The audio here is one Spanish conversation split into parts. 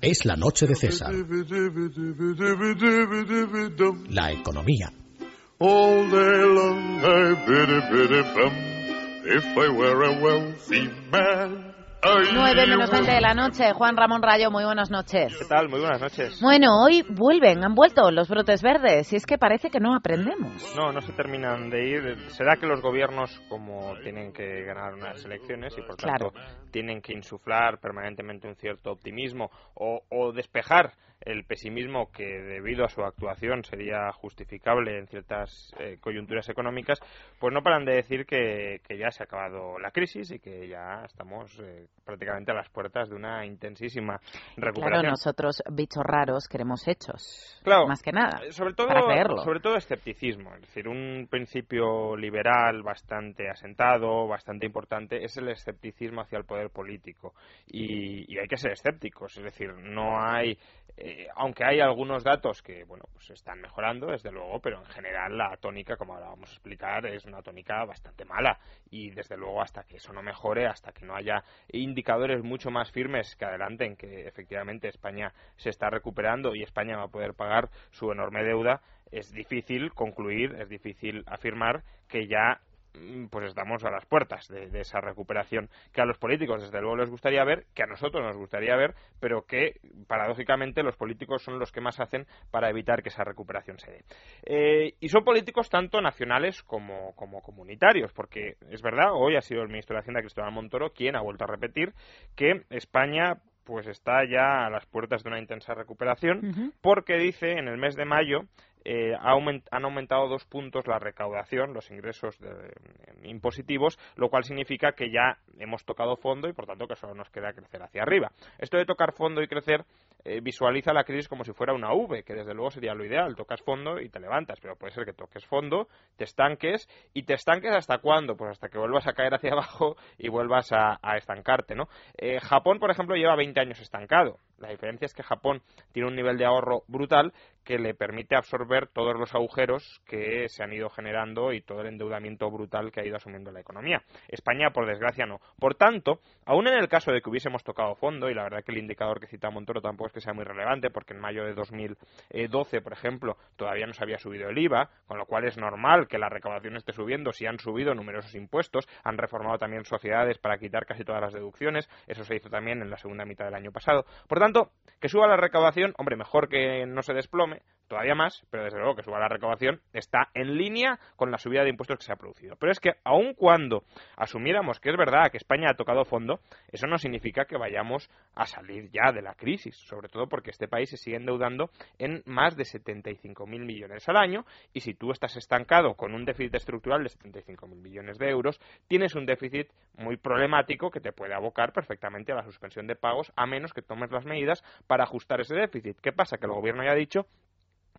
Es la noche de César. La economía. All day long I biddy biddy bum. If I were a wealthy man. 9 menos 20 de la noche. Juan Ramón Rayo, muy buenas noches. ¿Qué tal? Muy buenas noches. Bueno, hoy vuelven, han vuelto los brotes verdes y es que parece que no aprendemos. No, no se terminan de ir. Será que los gobiernos, como tienen que ganar unas elecciones y por tanto tienen que insuflar permanentemente un cierto optimismo o, o despejar el pesimismo que debido a su actuación sería justificable en ciertas eh, coyunturas económicas, pues no paran de decir que, que, ya se ha acabado la crisis y que ya estamos eh, prácticamente a las puertas de una intensísima recuperación. Claro, nosotros, bichos raros, queremos hechos. Claro, más que nada. Sobre todo, para creerlo. sobre todo escepticismo. Es decir, un principio liberal bastante asentado, bastante importante, es el escepticismo hacia el poder político. Y, y hay que ser escépticos. Es decir, no hay eh, aunque hay algunos datos que bueno pues están mejorando desde luego pero en general la tónica como ahora vamos a explicar es una tónica bastante mala y desde luego hasta que eso no mejore hasta que no haya indicadores mucho más firmes que adelanten que efectivamente España se está recuperando y España va a poder pagar su enorme deuda es difícil concluir es difícil afirmar que ya pues estamos a las puertas de, de, esa recuperación que a los políticos desde luego les gustaría ver, que a nosotros nos gustaría ver, pero que paradójicamente los políticos son los que más hacen para evitar que esa recuperación se dé. Eh, y son políticos tanto nacionales como, como comunitarios, porque es verdad, hoy ha sido el ministro de Hacienda Cristóbal Montoro quien ha vuelto a repetir que España pues está ya a las puertas de una intensa recuperación, uh -huh. porque dice en el mes de mayo eh, han aumentado dos puntos la recaudación, los ingresos impositivos, lo cual significa que ya hemos tocado fondo y por tanto que solo nos queda crecer hacia arriba. Esto de tocar fondo y crecer eh, visualiza la crisis como si fuera una V, que desde luego sería lo ideal. Tocas fondo y te levantas, pero puede ser que toques fondo, te estanques y te estanques hasta cuándo? Pues hasta que vuelvas a caer hacia abajo y vuelvas a, a estancarte, ¿no? Eh, Japón, por ejemplo, lleva 20 años estancado. La diferencia es que Japón tiene un nivel de ahorro brutal que le permite absorber todos los agujeros que se han ido generando y todo el endeudamiento brutal que ha ido asumiendo la economía. España, por desgracia, no. Por tanto, aún en el caso de que hubiésemos tocado fondo, y la verdad que el indicador que cita Montoro tampoco es que sea muy relevante, porque en mayo de 2012, por ejemplo, todavía no se había subido el IVA, con lo cual es normal que la recaudación esté subiendo si han subido numerosos impuestos, han reformado también sociedades para quitar casi todas las deducciones, eso se hizo también en la segunda mitad del año pasado. Por tanto, que suba la recaudación, hombre, mejor que no se desplome, todavía más, pero desde luego que suba la recaudación está en línea con la subida de impuestos que se ha producido. Pero es que aun cuando asumiéramos que es verdad que España ha tocado fondo, eso no significa que vayamos a salir ya de la crisis, sobre todo porque este país se sigue endeudando en más de 75.000 millones al año y si tú estás estancado con un déficit estructural de 75.000 millones de euros, tienes un déficit muy problemático que te puede abocar perfectamente a la suspensión de pagos a menos que tomes las medidas para ajustar ese déficit. ¿Qué pasa? Que el gobierno ya ha dicho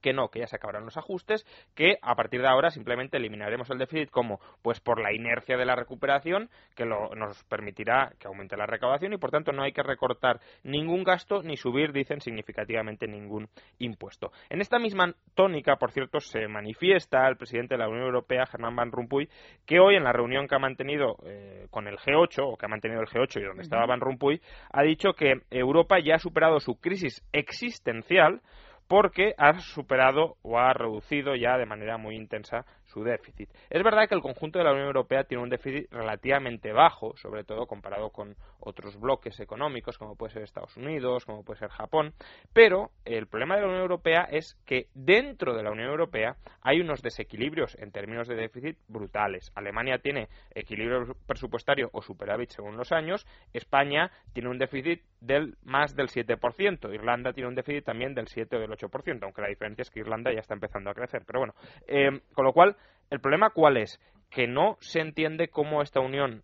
que no, que ya se acabarán los ajustes, que a partir de ahora simplemente eliminaremos el déficit como pues por la inercia de la recuperación que lo, nos permitirá que aumente la recaudación y por tanto no hay que recortar ningún gasto ni subir, dicen, significativamente ningún impuesto. En esta misma tónica, por cierto, se manifiesta el presidente de la Unión Europea, Germán Van Rompuy, que hoy en la reunión que ha mantenido eh, con el G8 o que ha mantenido el G8 y donde uh -huh. estaba Van Rompuy, ha dicho que Europa ya ha superado su crisis existencial porque ha superado o ha reducido ya de manera muy intensa su déficit. Es verdad que el conjunto de la Unión Europea tiene un déficit relativamente bajo, sobre todo comparado con otros bloques económicos, como puede ser Estados Unidos, como puede ser Japón, pero el problema de la Unión Europea es que dentro de la Unión Europea hay unos desequilibrios en términos de déficit brutales. Alemania tiene equilibrio presupuestario o superávit según los años, España tiene un déficit del más del 7%, Irlanda tiene un déficit también del 7 o del 8%, aunque la diferencia es que Irlanda ya está empezando a crecer. Pero bueno, eh, con lo cual, ¿el problema cuál es? Que no se entiende cómo esta unión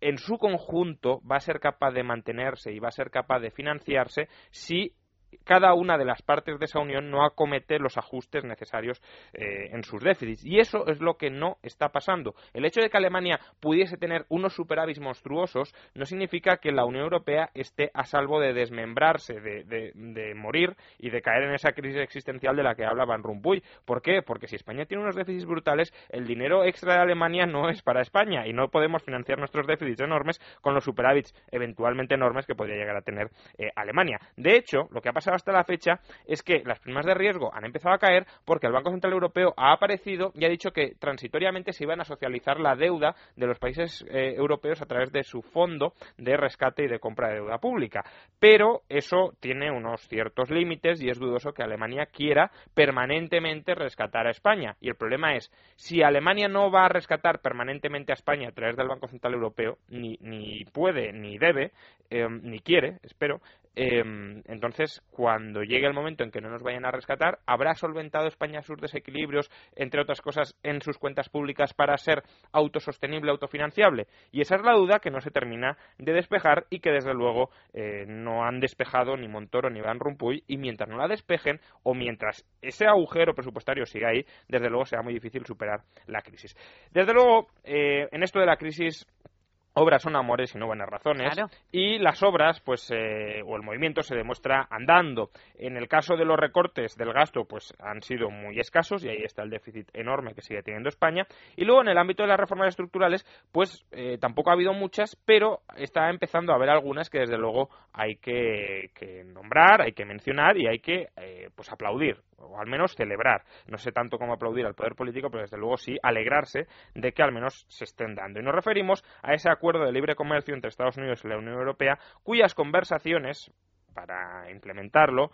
en su conjunto va a ser capaz de mantenerse y va a ser capaz de financiarse si cada una de las partes de esa unión no acomete los ajustes necesarios eh, en sus déficits. Y eso es lo que no está pasando. El hecho de que Alemania pudiese tener unos superávits monstruosos no significa que la Unión Europea esté a salvo de desmembrarse, de, morir y de caer en esa crisis existencial de la que habla Van Rompuy. ¿Por qué? Porque si España tiene unos déficits brutales, el dinero extra de Alemania no es para España y no podemos financiar nuestros déficits enormes con los superávits eventualmente enormes que podría llegar a tener eh, Alemania. De hecho, lo que ha pasado hasta la fecha es que las primas de riesgo han empezado a caer porque el Banco Central Europeo ha aparecido y ha dicho que transitoriamente se iban a socializar la deuda de los países eh, europeos a través de su fondo de rescate y de compra de deuda pública. Pero eso tiene unos ciertos límites y es dudoso que Alemania quiera permanentemente rescatar a España. Y el problema es, si Alemania no va a rescatar permanentemente a España a través del Banco Central Europeo, ni, ni puede, ni debe, eh, ni quiere, espero, Em, entonces, cuando llegue el momento en que no nos vayan a rescatar, ¿habrá solventado España sus desequilibrios, entre otras cosas, en sus cuentas públicas para ser autosostenible, autofinanciable? Y esa es la duda que no se termina de despejar y que, desde luego, eh, no han despejado ni Montoro ni Van Rompuy. Y mientras no la despejen, o mientras ese agujero presupuestario siga ahí, desde luego será muy difícil superar la crisis. Desde luego, eh, en esto de la crisis obras son amores y no buenas razones y las obras pues eh, o el movimiento se demuestra andando. En el caso de los recortes del gasto pues han sido muy escasos y ahí está el déficit enorme que sigue teniendo España. Y luego en el ámbito de las reformas estructurales pues eh, tampoco ha habido muchas pero está empezando a haber algunas que desde luego hay que, nombrar hay que mencionar y hay que eh, pues aplaudir o al menos celebrar. No sé tanto cómo aplaudir al poder político, pero desde luego sí alegrarse de que al menos se estén dando. Y nos referimos a ese acuerdo de libre comercio entre Estados Unidos y la Unión Europea, cuyas conversaciones para implementarlo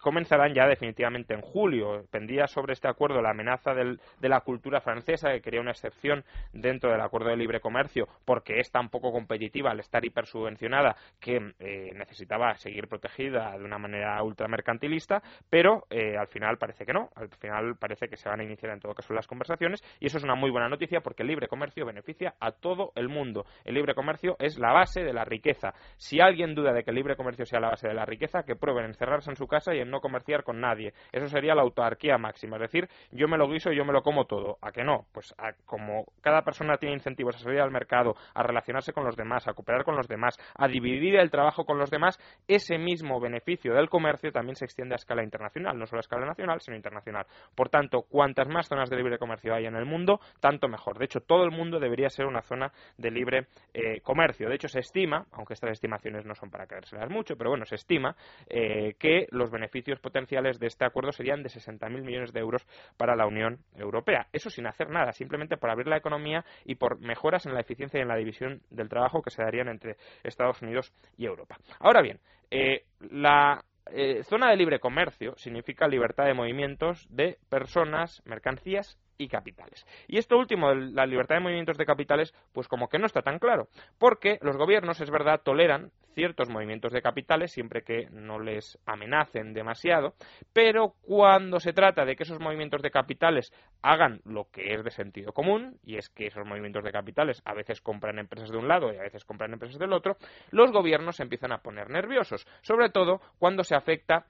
comenzarán ya definitivamente en julio. Pendía sobre este acuerdo la amenaza de la cultura francesa, que quería una excepción dentro del acuerdo de libre comercio, porque es tan poco competitiva al estar hipersubvencionada que eh, necesitaba seguir protegida de una manera ultramercantilista, pero eh, al final parece que no. Al final parece que se van a iniciar en todo caso las conversaciones y eso es una muy buena noticia porque el libre comercio beneficia a todo el mundo. El libre comercio es la base de la riqueza. Si alguien duda de que el libre comercio sea la base de la riqueza que prueben encerrarse en su casa y en no comerciar con nadie. Eso sería la autarquía máxima, es decir, yo me lo guiso y yo me lo como todo. ¿A que no? Pues como cada persona tiene incentivos a salir al mercado, a relacionarse con los demás, a cooperar con los demás, a dividir el trabajo con los demás, ese mismo beneficio del comercio también se extiende a escala internacional, no solo a escala nacional, sino internacional. Por tanto, cuantas más zonas de libre comercio hay en el mundo, tanto mejor. De hecho, todo el mundo debería ser una zona de libre eh, comercio. De hecho, se estima, aunque estas estimaciones no son para creérselas mucho, pero bueno, se estima eh, que los beneficios potenciales de este acuerdo serían de 60.000 millones de euros para la Unión Europea. Eso sin hacer nada, simplemente por abrir la economía y por mejoras en la eficiencia y en la división del trabajo que se darían entre Estados Unidos y Europa. Ahora bien, eh, la eh, zona de libre comercio significa libertad de movimientos de personas, mercancías y capitales. Y esto último, la libertad de movimientos de capitales, pues como que no está tan claro, porque los gobiernos, es verdad, toleran ciertos movimientos de capitales siempre que no les amenacen demasiado, pero cuando se trata de que esos movimientos de capitales hagan lo que es de sentido común, y es que esos movimientos de capitales a veces compran empresas de un lado y a veces compran empresas del otro, los gobiernos se empiezan a poner nerviosos, sobre todo cuando se afecta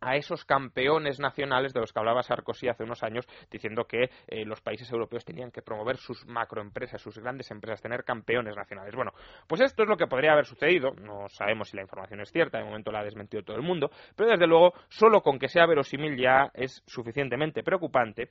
a esos campeones nacionales de los que hablaba Sarkozy hace unos años, diciendo que eh, los países europeos tenían que promover sus macroempresas, sus grandes empresas, tener campeones nacionales. Bueno, pues esto es lo que podría haber sucedido. No sabemos si la información es cierta, de momento la ha desmentido todo el mundo, pero desde luego, solo con que sea verosímil ya es suficientemente preocupante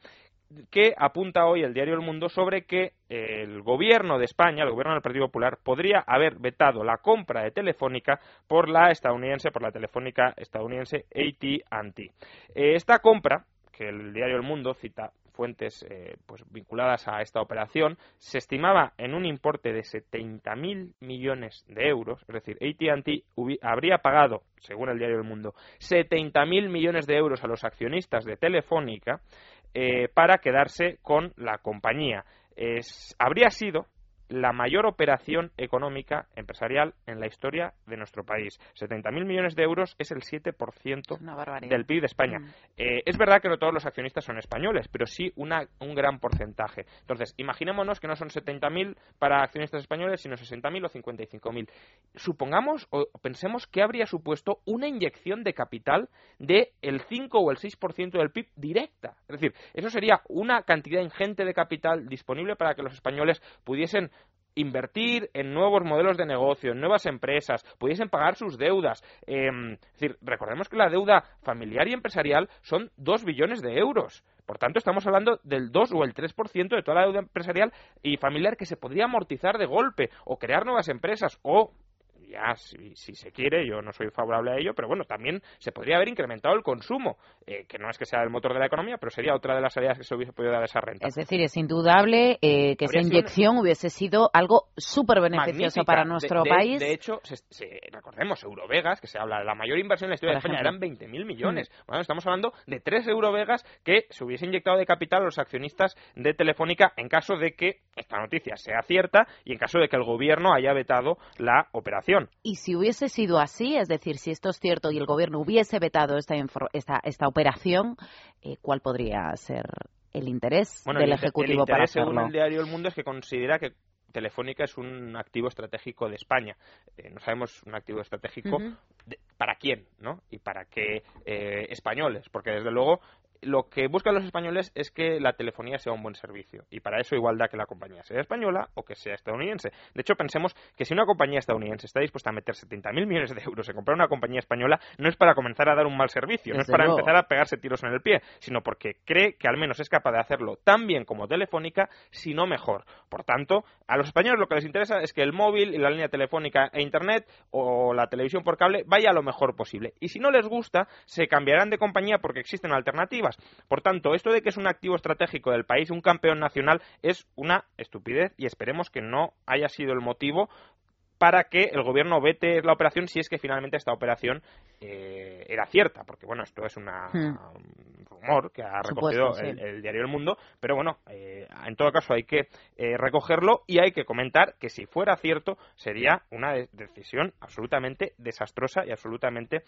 que apunta hoy el diario El Mundo sobre que el gobierno de España, el gobierno del Partido Popular, podría haber vetado la compra de Telefónica por la estadounidense, por la telefónica estadounidense AT&T. Esta compra, que el diario El Mundo cita fuentes eh, pues vinculadas a esta operación, se estimaba en un importe de 70.000 millones de euros, es decir, AT&T habría pagado, según el diario El Mundo, 70.000 millones de euros a los accionistas de Telefónica eh, para quedarse con la compañía. habría sido la mayor operación económica empresarial en la historia de nuestro país. 70.000 millones de euros es el 7% del PIB de España. Mm. Eh, es verdad que no todos los accionistas son españoles, pero sí una, un gran porcentaje. Entonces, imaginémonos que no son 70.000 para accionistas españoles, sino 60.000 o 55.000. Supongamos o pensemos que habría supuesto una inyección de capital del el 5 o el 6% del PIB directa. Es decir, eso sería una cantidad ingente de capital disponible para que los españoles pudiesen invertir en nuevos modelos de negocio, en nuevas empresas, pudiesen pagar sus deudas. Em, es decir, recordemos que la deuda familiar y empresarial son 2 billones de euros. Por tanto, estamos hablando del 2 o el 3% de toda la deuda empresarial y familiar que se podría amortizar de golpe o crear nuevas empresas o ya si, se quiere, yo no soy favorable a ello, pero bueno, también se podría haber incrementado el consumo, eh, que no es que sea el motor de la economía, pero sería otra de las salidas que se hubiese podido dar a esa renta. Es decir, es indudable eh, que esa inyección hubiese sido algo súper beneficioso para nuestro país. De hecho, recordemos, Eurovegas, que se habla de la mayor inversión en la historia de España, eran 20.000 millones. Mm. Bueno, estamos hablando de tres Eurovegas que se hubiese inyectado de capital a los accionistas de Telefónica en caso de que esta noticia sea cierta y en caso de que el gobierno haya vetado la operación. Y si hubiese sido así, es decir, si esto es cierto y el gobierno hubiese vetado esta, esta, esta operación, eh, ¿cuál podría ser el interés del Ejecutivo para hacerlo? Según el diario El Mundo es que considera que Telefónica es un activo estratégico de España. Eh, no sabemos un activo estratégico para quién, ¿no? Y para qué eh, españoles, porque desde luego lo que buscan los españoles es que la telefonía sea un buen servicio y para eso igual da que la compañía sea española o que sea estadounidense. De hecho, pensemos que si una compañía estadounidense está dispuesta a meter 70.000 millones de euros en comprar una compañía española, no es para comenzar a dar un mal servicio, no es para empezar a pegarse tiros en el pie, sino porque cree que al menos es capaz de hacerlo tan bien como Telefónica, si no mejor. Por tanto, a los españoles lo que les interesa es que el móvil y la línea telefónica e Internet o la televisión por cable vaya lo mejor posible. Y si no les gusta, se cambiarán de compañía porque existen alternativas por tanto, esto de que es un activo estratégico del país, un campeón nacional, es una estupidez y esperemos que no haya sido el motivo para que el gobierno vete la operación si es que finalmente esta operación eh, era cierta, porque bueno, esto es una, hmm. un rumor que ha recogido el, diario El Mundo, pero bueno, eh, en todo caso hay que eh, recogerlo y hay que comentar que si fuera cierto sería una decisión absolutamente desastrosa y absolutamente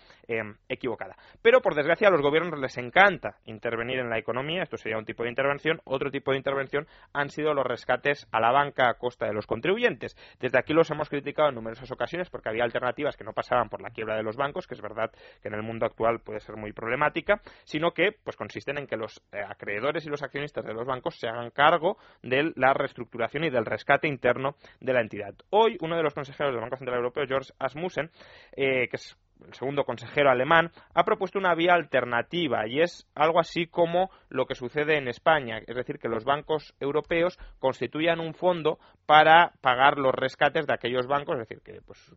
equivocada. Pero por desgracia a los gobiernos les encanta intervenir en la economía, esto sería un tipo de intervención, otro tipo de intervención han sido los rescates a la banca a costa de los contribuyentes. Desde aquí los hemos criticado en numerosas ocasiones porque había alternativas que no pasaban por la quiebra de los bancos, que es verdad que en el mundo actual puede ser muy problemática, sino que pues consisten en que los eh, acreedores y los accionistas de los bancos se hagan cargo de la reestructuración y del rescate interno de la entidad. Hoy uno de los consejeros del Banco Central Europeo, George Asmussen, eh, que es el segundo consejero alemán, ha propuesto una vía alternativa y es algo así como lo que sucede en España, es decir, que los bancos europeos constituyan un fondo para pagar los rescates de aquellos bancos, es decir, que pues,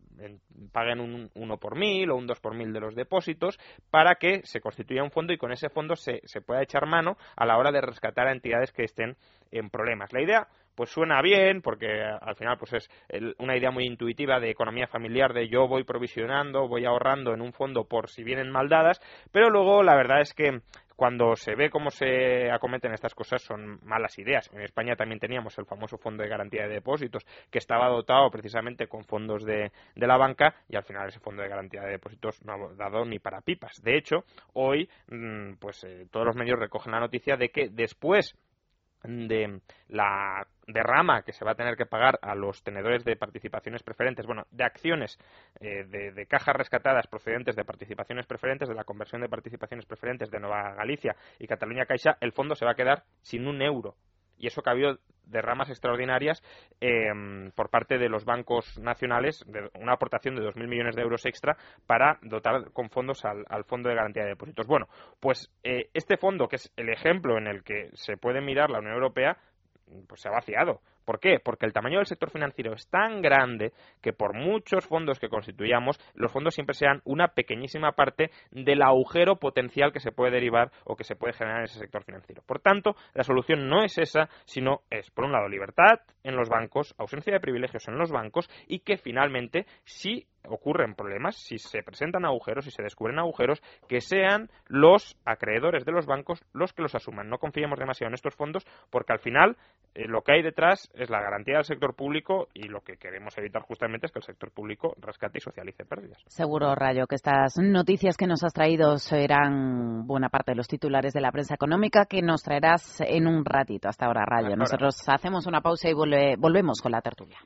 paguen un uno por mil o un dos por mil de los depósitos para que se constituya un fondo y con ese fondo se, se pueda echar mano a la hora de rescatar a entidades que estén en problemas. La idea pues suena bien porque al final pues es una idea muy intuitiva de economía familiar de yo voy provisionando, voy ahorrando en un fondo por si vienen mal dadas, pero luego la verdad es que cuando se ve cómo se acometen estas cosas son malas ideas. En España también teníamos el famoso Fondo de Garantía de Depósitos que estaba dotado precisamente con fondos de, de la banca y al final ese Fondo de Garantía de Depósitos no ha dado ni para pipas. De hecho, hoy mm, pues eh, todos los medios recogen la noticia de que después de la derrama que se va a tener que pagar a los tenedores de participaciones preferentes, bueno, de acciones eh, de, cajas rescatadas procedentes de participaciones preferentes, de la conversión de participaciones preferentes de Nueva Galicia y Cataluña Caixa, el fondo se va a quedar sin un euro y eso que ha habido derramas extraordinarias em, por parte de los bancos nacionales, de una aportación de 2.000 millones de euros extra para dotar con fondos al, Fondo de Garantía de Depósitos. Bueno, pues eh, este fondo, que es el ejemplo en el que se puede mirar la Unión Europea, pues se ha vaciado. ¿Por qué? Porque el tamaño del sector financiero es tan grande que por muchos fondos que constituyamos, los fondos siempre sean una pequeñísima parte del agujero potencial que se puede derivar o que se puede generar en ese sector financiero. Por tanto, la solución no es esa, sino es, por un lado, libertad en los bancos, ausencia de privilegios en los bancos y que finalmente, si ocurren problemas, si se presentan agujeros, si se descubren agujeros, que sean los acreedores de los bancos los que los asuman. No confiemos demasiado en estos fondos porque al final eh, lo que hay detrás es la garantía del sector público y lo que queremos evitar justamente es que el sector público rescate y socialice pérdidas. Seguro, Rayo, que estas noticias que nos has traído serán buena parte de los titulares de la prensa económica que nos traerás en un ratito. Hasta ahora, Rayo. Nosotros hacemos una pausa y volvemos con la tertulia.